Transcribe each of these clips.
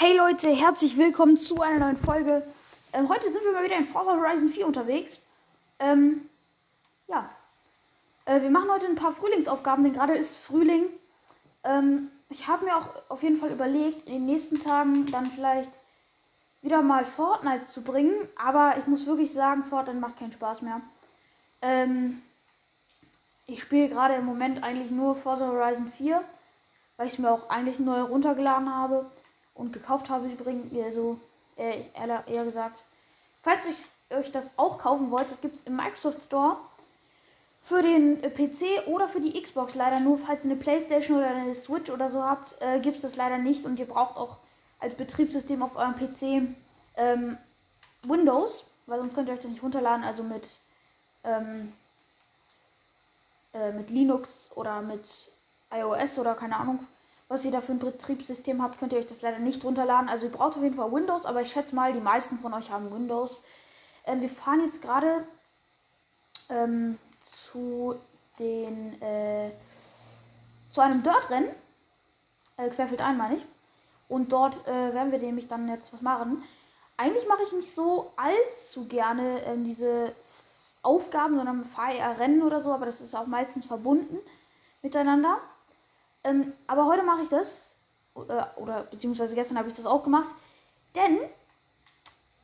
Hey Leute, herzlich willkommen zu einer neuen Folge. Ähm, heute sind wir mal wieder in Forza Horizon 4 unterwegs. Ähm, ja. Äh, wir machen heute ein paar Frühlingsaufgaben, denn gerade ist Frühling. Ähm, ich habe mir auch auf jeden Fall überlegt, in den nächsten Tagen dann vielleicht wieder mal Fortnite zu bringen. Aber ich muss wirklich sagen, Fortnite macht keinen Spaß mehr. Ähm, ich spiele gerade im Moment eigentlich nur Forza Horizon 4, weil ich es mir auch eigentlich neu runtergeladen habe und gekauft habe übrigens, so äh, eher, eher gesagt. Falls ihr euch das auch kaufen wollt, das gibt es im Microsoft Store für den äh, PC oder für die Xbox leider nur. Falls ihr eine Playstation oder eine Switch oder so habt, äh, gibt es das leider nicht und ihr braucht auch als Betriebssystem auf eurem PC ähm, Windows, weil sonst könnt ihr euch das nicht runterladen, also mit, ähm, äh, mit Linux oder mit iOS oder keine Ahnung was ihr da für ein Betriebssystem habt, könnt ihr euch das leider nicht runterladen. Also ihr braucht auf jeden Fall Windows, aber ich schätze mal, die meisten von euch haben Windows. Ähm, wir fahren jetzt gerade ähm, zu den äh, zu einem Dirt-Rennen. Äh, querfeld ein, meine ich. Und dort äh, werden wir nämlich dann jetzt was machen. Eigentlich mache ich nicht so allzu gerne ähm, diese Aufgaben, sondern fahre eher Rennen oder so, aber das ist auch meistens verbunden miteinander. Ähm, aber heute mache ich das. Oder, oder beziehungsweise gestern habe ich das auch gemacht. Denn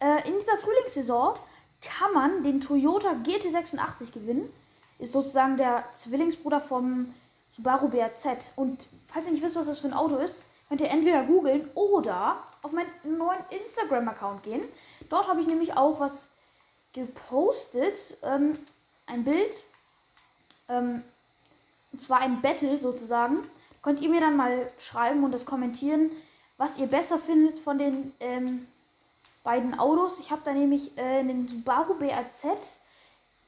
äh, in dieser Frühlingssaison kann man den Toyota GT86 gewinnen. Ist sozusagen der Zwillingsbruder vom Subaru BRZ. Und falls ihr nicht wisst, was das für ein Auto ist, könnt ihr entweder googeln oder auf meinen neuen Instagram-Account gehen. Dort habe ich nämlich auch was gepostet. Ähm, ein Bild. Ähm, und zwar ein Battle sozusagen könnt ihr mir dann mal schreiben und das kommentieren, was ihr besser findet von den ähm, beiden Autos. Ich habe da nämlich äh, einen Subaru BRZ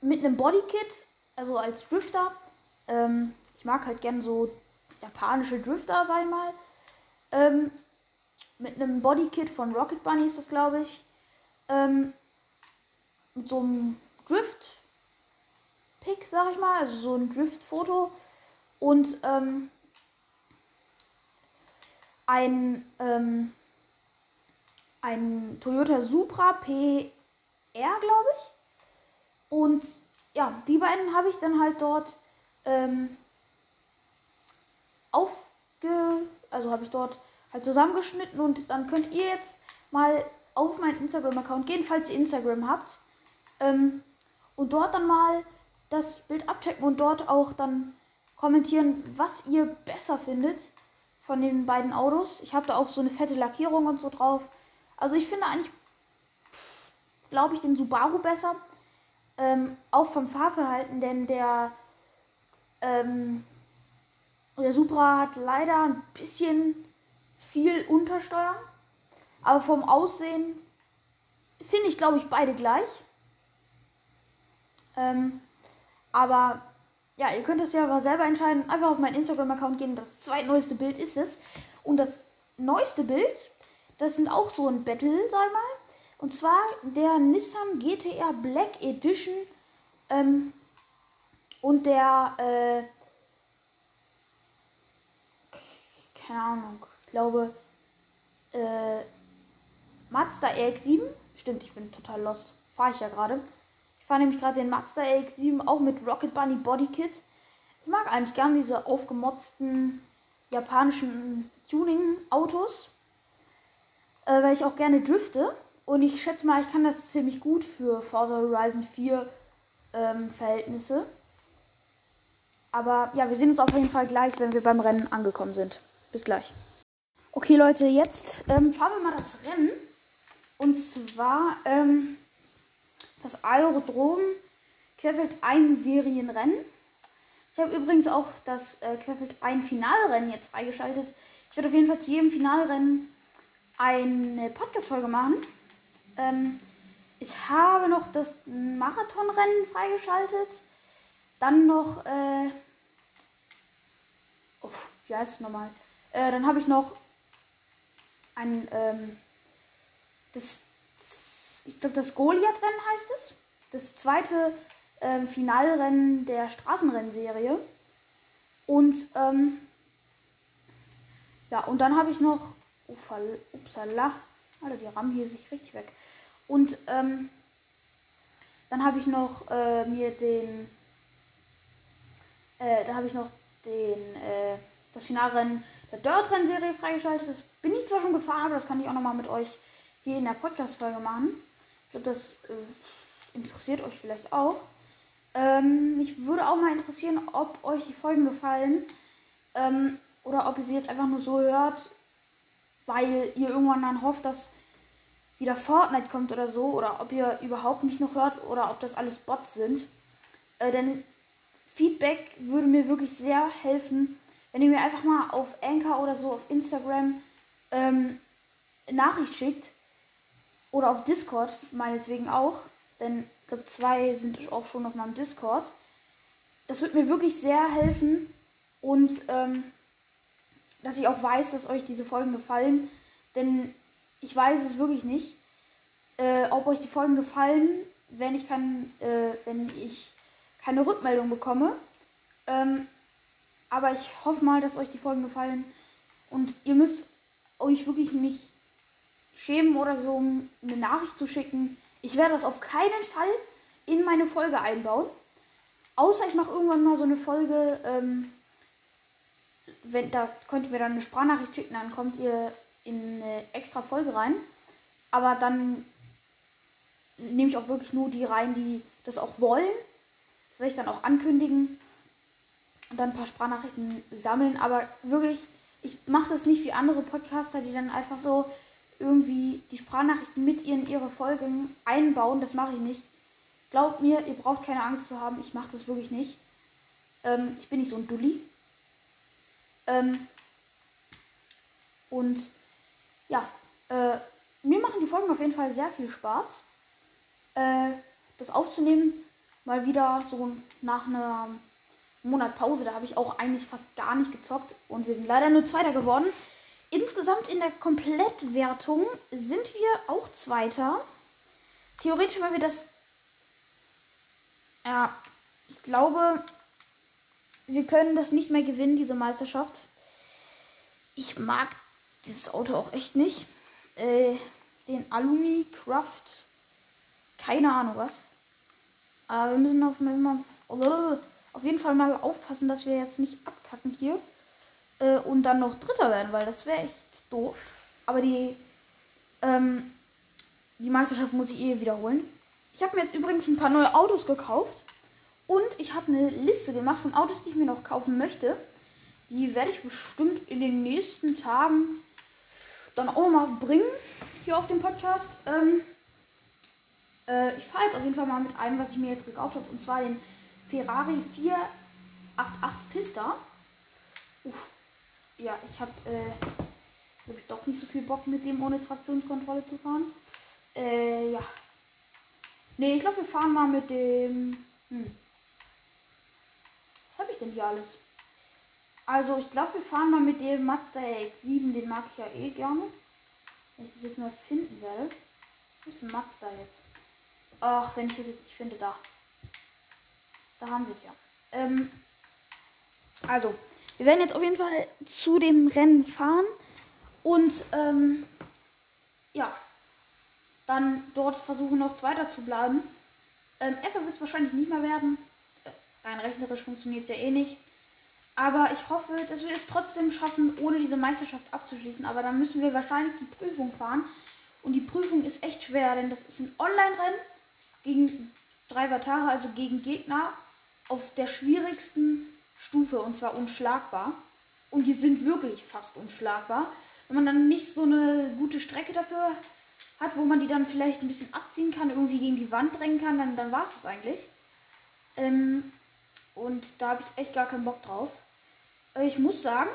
mit einem Bodykit, also als Drifter. Ähm, ich mag halt gern so japanische Drifter, sag mal. Ähm, mit einem Bodykit von Rocket Bunny ist das, glaube ich. Ähm, mit so einem Drift-Pick, sag ich mal, also so ein Drift-Foto. Und ähm, ein, ähm, ein Toyota Supra PR, glaube ich. Und ja, die beiden habe ich dann halt dort ähm, aufge, also habe ich dort halt zusammengeschnitten und dann könnt ihr jetzt mal auf meinen Instagram-Account gehen, falls ihr Instagram habt. Ähm, und dort dann mal das Bild abchecken und dort auch dann kommentieren, was ihr besser findet von den beiden Autos. Ich habe da auch so eine fette Lackierung und so drauf. Also ich finde eigentlich, glaube ich, den Subaru besser. Ähm, auch vom Fahrverhalten, denn der, ähm, der Supra hat leider ein bisschen viel Untersteuern. Aber vom Aussehen finde ich, glaube ich, beide gleich. Ähm, aber ja, ihr könnt es ja aber selber entscheiden. Einfach auf meinen Instagram-Account gehen. Das zweitneueste Bild ist es. Und das neueste Bild, das sind auch so ein Battle, sag mal. Und zwar der Nissan GTR Black Edition. Ähm, und der, äh, keine Ahnung, ich glaube, äh, Mazda RX-7. Stimmt, ich bin total lost. Fahre ich ja gerade. Ich fahre nämlich gerade den Mazda RX-7 auch mit Rocket Bunny Bodykit. Ich mag eigentlich gern diese aufgemotzten japanischen Tuning-Autos, äh, weil ich auch gerne drifte. Und ich schätze mal, ich kann das ziemlich gut für Forza Horizon 4 ähm, Verhältnisse. Aber ja, wir sehen uns auf jeden Fall gleich, wenn wir beim Rennen angekommen sind. Bis gleich. Okay, Leute, jetzt ähm, fahren wir mal das Rennen. Und zwar ähm, das Aerodrom Querfeld ein Serienrennen. Ich habe übrigens auch das äh, Querfeld ein Finalrennen jetzt freigeschaltet. Ich werde auf jeden Fall zu jedem Finalrennen eine Podcast-Folge machen. Ähm, ich habe noch das Marathonrennen freigeschaltet. Dann noch, äh, uff, wie heißt es nochmal? Äh, dann habe ich noch ein, ähm, das ich glaube, das Goliath-Rennen heißt es. Das zweite ähm, Finalrennen der Straßenrennserie. Und ähm, ja, und dann habe ich noch Upsala. Alter, die rammen hier sich richtig weg. Und ähm, dann habe ich noch äh, mir den. Äh, dann habe ich noch den. Äh, das Finalrennen der Dirt-Rennserie freigeschaltet. Das bin ich zwar schon gefahren, aber das kann ich auch nochmal mit euch hier in der Podcast-Folge machen. Glaube, das äh, interessiert euch vielleicht auch. Ähm, mich würde auch mal interessieren, ob euch die Folgen gefallen. Ähm, oder ob ihr sie jetzt einfach nur so hört, weil ihr irgendwann dann hofft, dass wieder Fortnite kommt oder so. Oder ob ihr überhaupt mich noch hört oder ob das alles Bots sind. Äh, denn Feedback würde mir wirklich sehr helfen, wenn ihr mir einfach mal auf Anchor oder so auf Instagram ähm, Nachricht schickt. Oder auf Discord, meinetwegen auch. Denn ich glaube, zwei sind auch schon auf meinem Discord. Das wird mir wirklich sehr helfen. Und ähm, dass ich auch weiß, dass euch diese Folgen gefallen. Denn ich weiß es wirklich nicht, äh, ob euch die Folgen gefallen, wenn ich, kann, äh, wenn ich keine Rückmeldung bekomme. Ähm, aber ich hoffe mal, dass euch die Folgen gefallen. Und ihr müsst euch wirklich nicht schämen oder so, um eine Nachricht zu schicken. Ich werde das auf keinen Fall in meine Folge einbauen. Außer ich mache irgendwann mal so eine Folge, ähm, wenn, da könnt ihr mir dann eine Sprachnachricht schicken, dann kommt ihr in eine extra Folge rein. Aber dann nehme ich auch wirklich nur die rein, die das auch wollen. Das werde ich dann auch ankündigen und dann ein paar Sprachnachrichten sammeln. Aber wirklich, ich mache das nicht wie andere Podcaster, die dann einfach so irgendwie die Sprachnachrichten mit in ihre Folgen einbauen. Das mache ich nicht. Glaubt mir, ihr braucht keine Angst zu haben. Ich mache das wirklich nicht. Ähm, ich bin nicht so ein Dulli. Ähm, und ja, äh, mir machen die Folgen auf jeden Fall sehr viel Spaß. Äh, das aufzunehmen, mal wieder so nach einer Monat Pause, da habe ich auch eigentlich fast gar nicht gezockt und wir sind leider nur Zweiter geworden. Insgesamt in der Komplettwertung sind wir auch Zweiter. Theoretisch, weil wir das. Ja, ich glaube, wir können das nicht mehr gewinnen, diese Meisterschaft. Ich mag dieses Auto auch echt nicht. Äh, den Alumi Craft. Keine Ahnung was. Aber wir müssen auf, auf jeden Fall mal aufpassen, dass wir jetzt nicht abkacken hier. Äh, und dann noch Dritter werden, weil das wäre echt doof. Aber die, ähm, die Meisterschaft muss ich eh wiederholen. Ich habe mir jetzt übrigens ein paar neue Autos gekauft. Und ich habe eine Liste gemacht von Autos, die ich mir noch kaufen möchte. Die werde ich bestimmt in den nächsten Tagen dann auch nochmal bringen. Hier auf dem Podcast. Ähm, äh, ich fahre jetzt auf jeden Fall mal mit einem, was ich mir jetzt gekauft habe. Und zwar den Ferrari 488 Pista. Uff. Ja, ich habe äh, hab doch nicht so viel Bock mit dem ohne Traktionskontrolle zu fahren. Äh, ja. Ne, ich glaube, wir fahren mal mit dem. Hm. Was habe ich denn hier alles? Also, ich glaube, wir fahren mal mit dem Mazda X7. Den mag ich ja eh gerne. Wenn ich das jetzt mal finden werde. Wo ist ein Mazda jetzt? Ach, wenn ich das jetzt nicht finde, da. Da haben wir es ja. Ähm, also, wir werden jetzt auf jeden Fall zu dem Rennen fahren. Und, ähm, ja. Dann dort versuchen noch Zweiter zu bleiben. Ähm, Erster wird es wahrscheinlich nicht mehr werden. Rein rechnerisch funktioniert es ja eh nicht. Aber ich hoffe, dass wir es trotzdem schaffen, ohne diese Meisterschaft abzuschließen. Aber dann müssen wir wahrscheinlich die Prüfung fahren. Und die Prüfung ist echt schwer, denn das ist ein Online-Rennen gegen drei Vatare, also gegen Gegner auf der schwierigsten Stufe und zwar unschlagbar. Und die sind wirklich fast unschlagbar. Wenn man dann nicht so eine gute Strecke dafür hat, wo man die dann vielleicht ein bisschen abziehen kann, irgendwie gegen die Wand drängen kann, dann, dann war es das eigentlich. Ähm, und da habe ich echt gar keinen Bock drauf. Äh, ich muss sagen,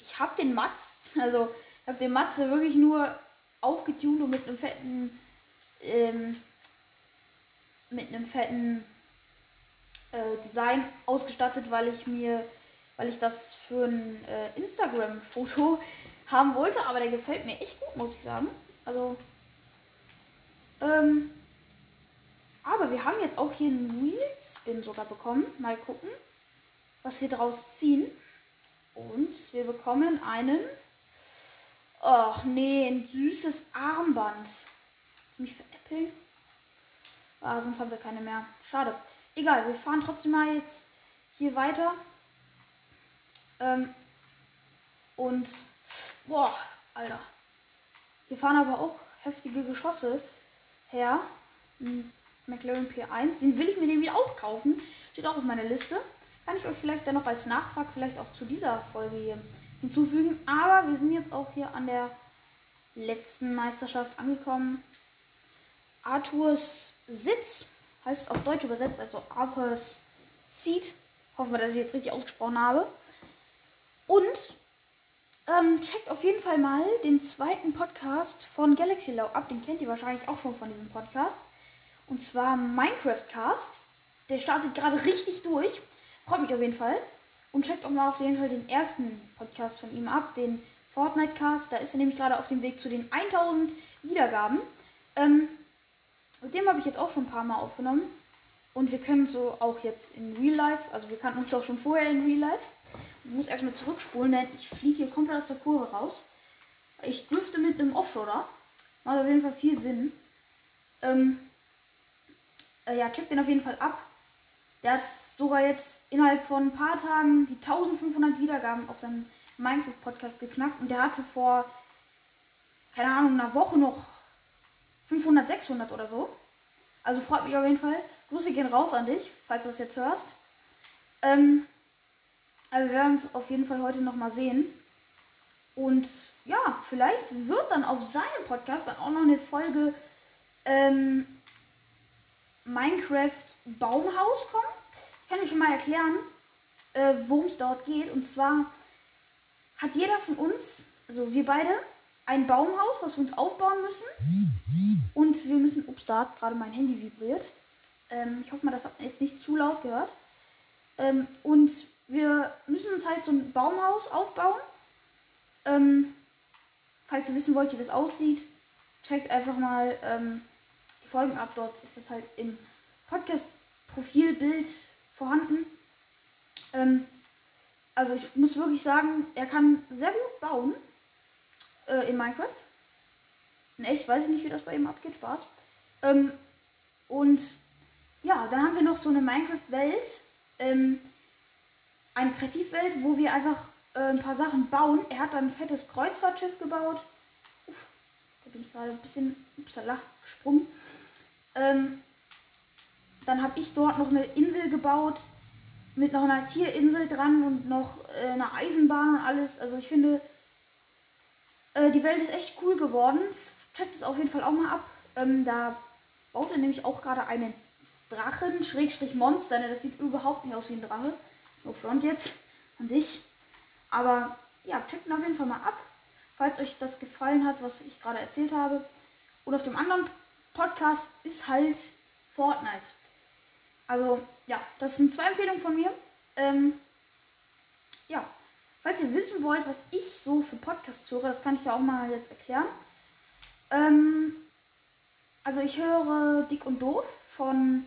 ich habe den Matz, also ich habe den Matze wirklich nur aufgetunt und mit einem fetten, ähm, mit einem fetten äh, Design ausgestattet, weil ich mir, weil ich das für ein äh, Instagram-Foto haben wollte, aber der gefällt mir echt gut, muss ich sagen. Also, ähm, aber wir haben jetzt auch hier einen Wheelspin sogar bekommen. Mal gucken, was wir draus ziehen. Und wir bekommen einen Och nee, ein süßes Armband. Willst veräppeln? Ah, sonst haben wir keine mehr. Schade. Egal, wir fahren trotzdem mal jetzt hier weiter. Ähm, und. Boah, Alter. Wir fahren aber auch heftige Geschosse her. Ein McLaren P1. Den will ich mir nämlich auch kaufen. Steht auch auf meiner Liste. Kann ich euch vielleicht dann noch als Nachtrag vielleicht auch zu dieser Folge hier hinzufügen. Aber wir sind jetzt auch hier an der letzten Meisterschaft angekommen. Arthurs Sitz heißt auf Deutsch übersetzt, also Arthurs Seat. Hoffen wir, dass ich jetzt richtig ausgesprochen habe. Und ähm, checkt auf jeden Fall mal den zweiten Podcast von Galaxy Low ab. Den kennt ihr wahrscheinlich auch schon von diesem Podcast. Und zwar Minecraft Cast. Der startet gerade richtig durch. Freut mich auf jeden Fall. Und checkt auch mal auf jeden Fall den ersten Podcast von ihm ab, den Fortnite Cast. Da ist er nämlich gerade auf dem Weg zu den 1000 Wiedergaben. Ähm, mit dem habe ich jetzt auch schon ein paar Mal aufgenommen. Und wir können so auch jetzt in Real Life, also wir kannten uns auch schon vorher in Real Life. Ich muss erstmal zurückspulen, denn ich fliege hier komplett aus der Kurve raus. Ich dürfte mit einem Offroader. Macht auf jeden Fall viel Sinn. Ähm, äh, ja, checkt den auf jeden Fall ab. Der hat sogar jetzt innerhalb von ein paar Tagen die 1500 Wiedergaben auf seinem Minecraft-Podcast geknackt. Und der hatte vor, keine Ahnung, einer Woche noch 500, 600 oder so. Also freut mich auf jeden Fall. Grüße gehen raus an dich, falls du es jetzt hörst. Ähm, aber wir werden uns auf jeden Fall heute nochmal sehen. Und ja, vielleicht wird dann auf seinem Podcast dann auch noch eine Folge ähm, Minecraft Baumhaus kommen. Ich kann euch mal erklären, äh, worum es dort geht. Und zwar hat jeder von uns, also wir beide, ein Baumhaus, was wir uns aufbauen müssen. Und wir müssen, ups, da hat gerade mein Handy vibriert. Ähm, ich hoffe mal, das hat jetzt nicht zu laut gehört. Ähm, und wir müssen uns halt so ein Baumhaus aufbauen. Ähm, falls ihr wissen wollt, wie das aussieht, checkt einfach mal ähm, die Folgen ab. Dort ist das halt im Podcast-Profilbild vorhanden. Ähm, also ich muss wirklich sagen, er kann sehr gut bauen äh, in Minecraft. In echt weiß ich nicht, wie das bei ihm abgeht. Spaß. Ähm, und ja, dann haben wir noch so eine Minecraft-Welt. Ähm, eine Kreativwelt, wo wir einfach äh, ein paar Sachen bauen. Er hat dann ein fettes Kreuzfahrtschiff gebaut. Uff, da bin ich gerade ein bisschen upsala, gesprungen. Ähm, dann habe ich dort noch eine Insel gebaut mit noch einer Tierinsel dran und noch äh, einer Eisenbahn und alles. Also ich finde, äh, die Welt ist echt cool geworden. Checkt es auf jeden Fall auch mal ab. Ähm, da baut er nämlich auch gerade einen Drachen, Schrägstrich Monster. Ne? Das sieht überhaupt nicht aus wie ein Drache. So, Front jetzt an dich. Aber ja, checkt ihn auf jeden Fall mal ab, falls euch das gefallen hat, was ich gerade erzählt habe. Und auf dem anderen Podcast ist halt Fortnite. Also, ja, das sind zwei Empfehlungen von mir. Ähm, ja, falls ihr wissen wollt, was ich so für Podcasts höre, das kann ich ja auch mal jetzt erklären. Ähm, also ich höre Dick und Doof von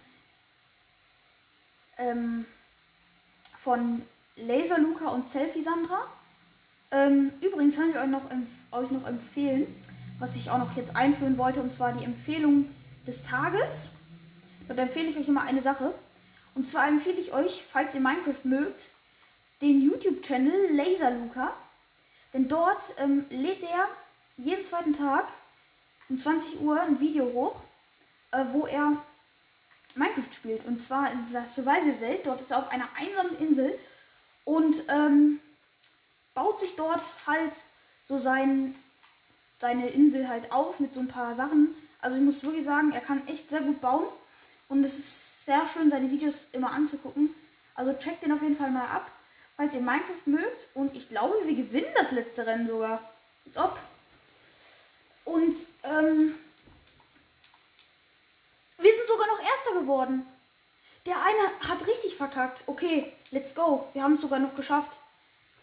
ähm, von Laser Luca und Selfie Sandra. Ähm, übrigens kann ich euch noch, euch noch empfehlen, was ich auch noch jetzt einführen wollte, und zwar die Empfehlung des Tages. Dort empfehle ich euch immer eine Sache. Und zwar empfehle ich euch, falls ihr Minecraft mögt, den YouTube-Channel Laser Luca. Denn dort ähm, lädt er jeden zweiten Tag um 20 Uhr ein Video hoch, äh, wo er Minecraft spielt. Und zwar in dieser Survival-Welt. Dort ist er auf einer einsamen Insel und ähm, baut sich dort halt so sein, seine Insel halt auf mit so ein paar Sachen. Also ich muss wirklich sagen, er kann echt sehr gut bauen. Und es ist sehr schön, seine Videos immer anzugucken. Also checkt den auf jeden Fall mal ab, falls ihr Minecraft mögt. Und ich glaube, wir gewinnen das letzte Rennen sogar. Als ob. Und ähm, wir sind sogar noch Erster geworden. Der eine hat richtig verkackt. Okay, let's go. Wir haben es sogar noch geschafft.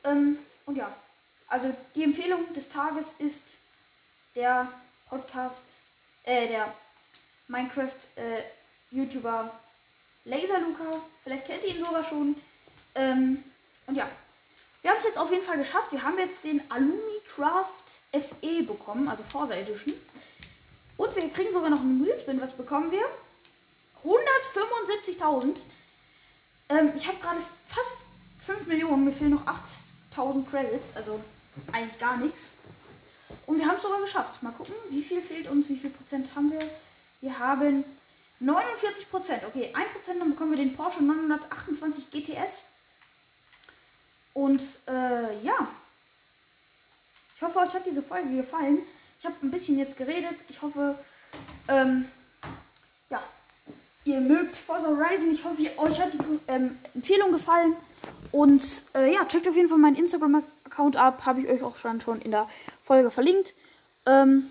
Ähm, und ja, also die Empfehlung des Tages ist der Podcast, äh, der Minecraft-YouTuber äh, Laserluca. Vielleicht kennt ihr ihn sogar schon. Ähm, und ja, Wir haben es jetzt auf jeden Fall geschafft. Wir haben jetzt den Alumi Craft FE bekommen, also Forza Edition. Und wir kriegen sogar noch einen Wheelspin. Was bekommen wir? 175.000. Ähm, ich habe gerade fast 5 Millionen. Mir fehlen noch 8.000 Credits. Also eigentlich gar nichts. Und wir haben es sogar geschafft. Mal gucken, wie viel fehlt uns, wie viel Prozent haben wir. Wir haben 49 Prozent. Okay, 1 Prozent, dann bekommen wir den Porsche 928 GTS. Und äh, ja. Ich hoffe, euch hat diese Folge gefallen. Ich habe ein bisschen jetzt geredet. Ich hoffe, ähm, ja, ihr mögt Forza Horizon. Ich hoffe, euch hat die ähm, Empfehlung gefallen. Und äh, ja, checkt auf jeden Fall meinen Instagram-Account ab. Habe ich euch auch schon, schon in der Folge verlinkt. Ähm,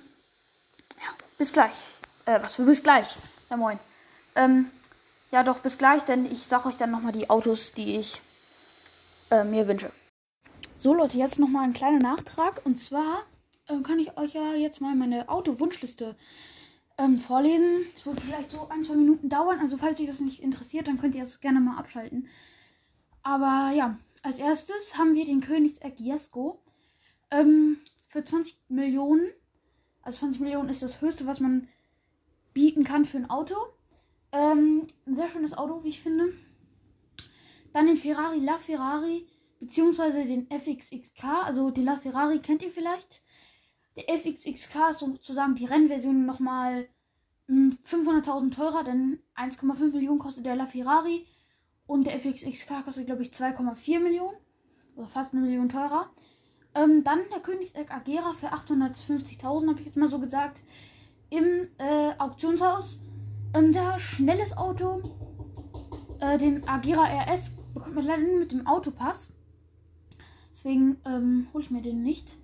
ja, bis gleich. Äh, was für bis gleich. Ja, moin. Ähm, ja, doch, bis gleich, denn ich sage euch dann nochmal die Autos, die ich äh, mir wünsche. So, Leute, jetzt nochmal ein kleiner Nachtrag. Und zwar äh, kann ich euch ja jetzt mal meine Auto-Wunschliste ähm, vorlesen. Es wird vielleicht so ein, zwei Minuten dauern. Also, falls euch das nicht interessiert, dann könnt ihr es gerne mal abschalten. Aber ja, als erstes haben wir den Königseck Jesko. Ähm, für 20 Millionen. Also 20 Millionen ist das höchste, was man bieten kann für ein Auto. Ähm, ein sehr schönes Auto, wie ich finde. Dann den Ferrari La Ferrari, beziehungsweise den FXXK. Also die La Ferrari kennt ihr vielleicht. Der FXXK ist sozusagen die Rennversion nochmal 500.000 hm, teurer, denn 1,5 Millionen kostet der La Ferrari. Und der FXXK kostet, glaube ich, 2,4 Millionen. Also fast eine Million teurer. Ähm, dann der Königseck Agera für 850.000, habe ich jetzt mal so gesagt. Im äh, Auktionshaus. Ähm, sehr schnelles Auto. Äh, den Agera RS bekommt man leider nur mit dem Autopass. Deswegen ähm, hole ich mir den nicht.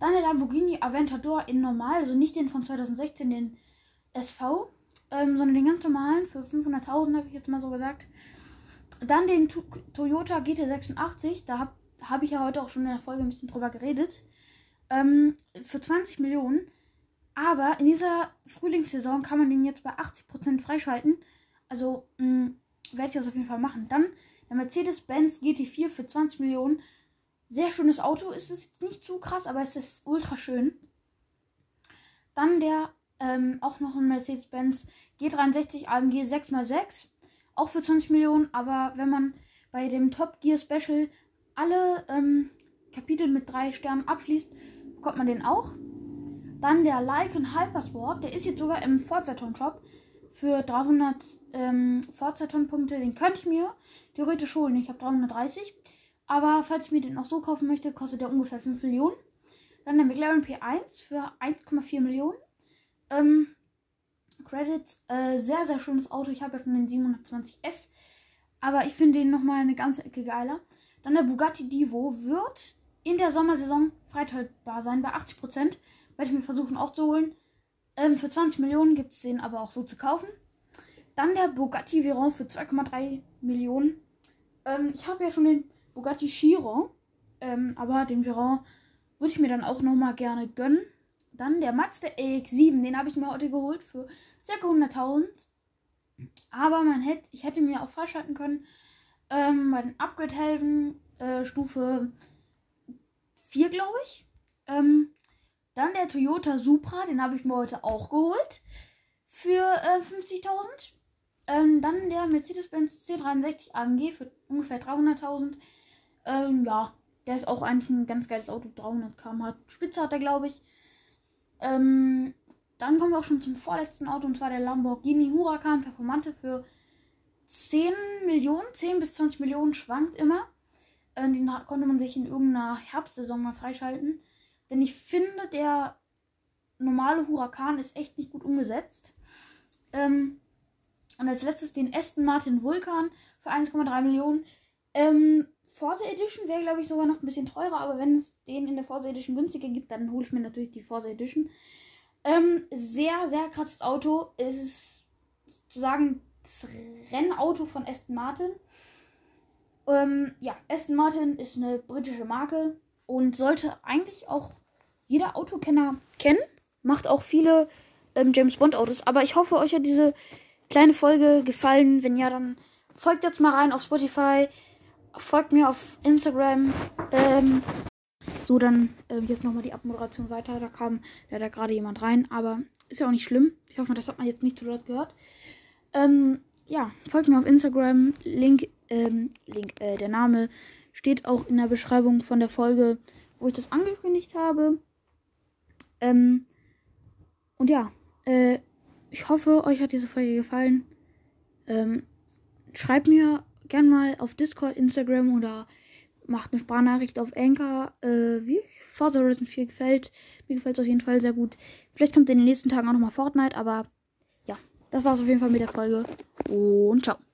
Dann der Lamborghini Aventador in normal, also nicht den von 2016, den SV, ähm, sondern den ganz normalen für 500.000, habe ich jetzt mal so gesagt. Dann den tu Toyota GT86, da habe hab ich ja heute auch schon in der Folge ein bisschen drüber geredet. Ähm, für 20 Millionen. Aber in dieser Frühlingssaison kann man den jetzt bei 80% freischalten. Also hm, werde ich das auf jeden Fall machen. Dann der Mercedes-Benz GT4 für 20 Millionen. Sehr schönes Auto. Es ist nicht zu krass, aber es ist ultra schön. Dann der ähm, auch noch ein Mercedes-Benz G63 AMG 6x6. Auch für 20 Millionen. Aber wenn man bei dem Top Gear Special alle ähm, Kapitel mit drei Sternen abschließt, bekommt man den auch. Dann der Lycan Hypersport. Der ist jetzt sogar im Forzaton Shop für 300 ähm, Forzaton-Punkte. Den könnte ich mir theoretisch holen. Ich habe 330. Aber falls ich mir den auch so kaufen möchte, kostet der ungefähr 5 Millionen. Dann der McLaren P1 für 1,4 Millionen. Ähm, Credits, äh, sehr, sehr schönes Auto. Ich habe ja schon den 720S. Aber ich finde den nochmal eine ganze Ecke geiler. Dann der Bugatti Divo wird in der Sommersaison freischaltbar sein bei 80%. Werde ich mir versuchen auch zu holen. Ähm, für 20 Millionen gibt es den aber auch so zu kaufen. Dann der Bugatti Veyron für 2,3 Millionen. Ähm, ich habe ja schon den Bugatti Chiron. Ähm, aber den Veyron würde ich mir dann auch nochmal gerne gönnen. Dann der Mazda AX7. Den habe ich mir heute geholt für ca. 100.000. Aber man hätte, ich hätte mir auch freischalten können. Ähm, bei den Upgrade-Helfen äh, Stufe 4, glaube ich. Ähm, dann der Toyota Supra, den habe ich mir heute auch geholt. Für äh, 50.000. Ähm, dann der Mercedes-Benz C63 AMG für ungefähr 300.000. Ähm, ja, der ist auch eigentlich ein ganz geiles Auto. 300 km/h Spitze hat er, glaube ich. Ähm, dann kommen wir auch schon zum vorletzten Auto und zwar der Lamborghini Huracan Performante für 10 Millionen, 10 bis 20 Millionen schwankt immer. Äh, den konnte man sich in irgendeiner Herbstsaison mal freischalten. Denn ich finde, der normale Huracan ist echt nicht gut umgesetzt. Ähm, und als letztes den Aston Martin Vulkan für 1,3 Millionen. Ähm, Forza Edition wäre, glaube ich, sogar noch ein bisschen teurer, aber wenn es den in der Forza Edition günstiger gibt, dann hole ich mir natürlich die Forza Edition. Ähm, sehr, sehr krasses Auto. Es ist sozusagen das Rennauto von Aston Martin. Ähm, ja, Aston Martin ist eine britische Marke und sollte eigentlich auch jeder Autokenner kennen. Macht auch viele ähm, James Bond Autos. Aber ich hoffe, euch hat diese kleine Folge gefallen. Wenn ja, dann folgt jetzt mal rein auf Spotify. Folgt mir auf Instagram. Ähm, so, dann äh, jetzt nochmal die Abmoderation weiter. Da kam leider gerade jemand rein, aber ist ja auch nicht schlimm. Ich hoffe, das hat man jetzt nicht zu laut gehört. Ähm, ja, folgt mir auf Instagram. Link, ähm, Link, äh, der Name steht auch in der Beschreibung von der Folge, wo ich das angekündigt habe. Ähm, und ja, äh, ich hoffe, euch hat diese Folge gefallen. Ähm, schreibt mir gern mal auf Discord, Instagram oder macht eine Sprachnachricht auf Anchor, äh, wie Forza Horizon 4 gefällt. Mir gefällt es auf jeden Fall sehr gut. Vielleicht kommt in den nächsten Tagen auch nochmal Fortnite, aber ja, das war es auf jeden Fall mit der Folge. Und ciao.